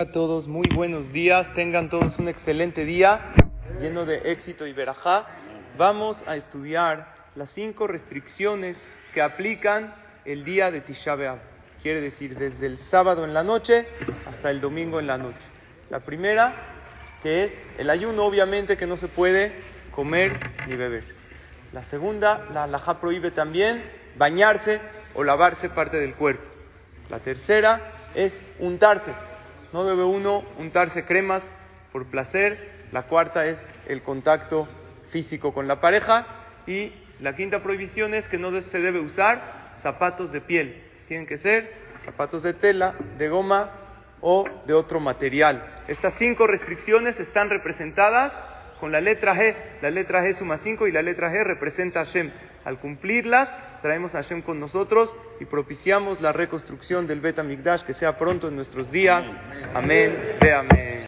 a todos, muy buenos días, tengan todos un excelente día lleno de éxito y verajá. Vamos a estudiar las cinco restricciones que aplican el día de Tisha. Quiere decir, desde el sábado en la noche hasta el domingo en la noche. La primera, que es el ayuno, obviamente que no se puede comer ni beber. La segunda, la halajá prohíbe también bañarse o lavarse parte del cuerpo. La tercera es untarse no debe uno untarse cremas por placer. La cuarta es el contacto físico con la pareja. Y la quinta prohibición es que no se debe usar zapatos de piel. Tienen que ser zapatos de tela, de goma o de otro material. Estas cinco restricciones están representadas con la letra G. La letra G suma cinco y la letra G representa a Hashem. Al cumplirlas, traemos a Hashem con nosotros y propiciamos la reconstrucción del Bet que sea pronto en nuestros días. Amén. Ve amén.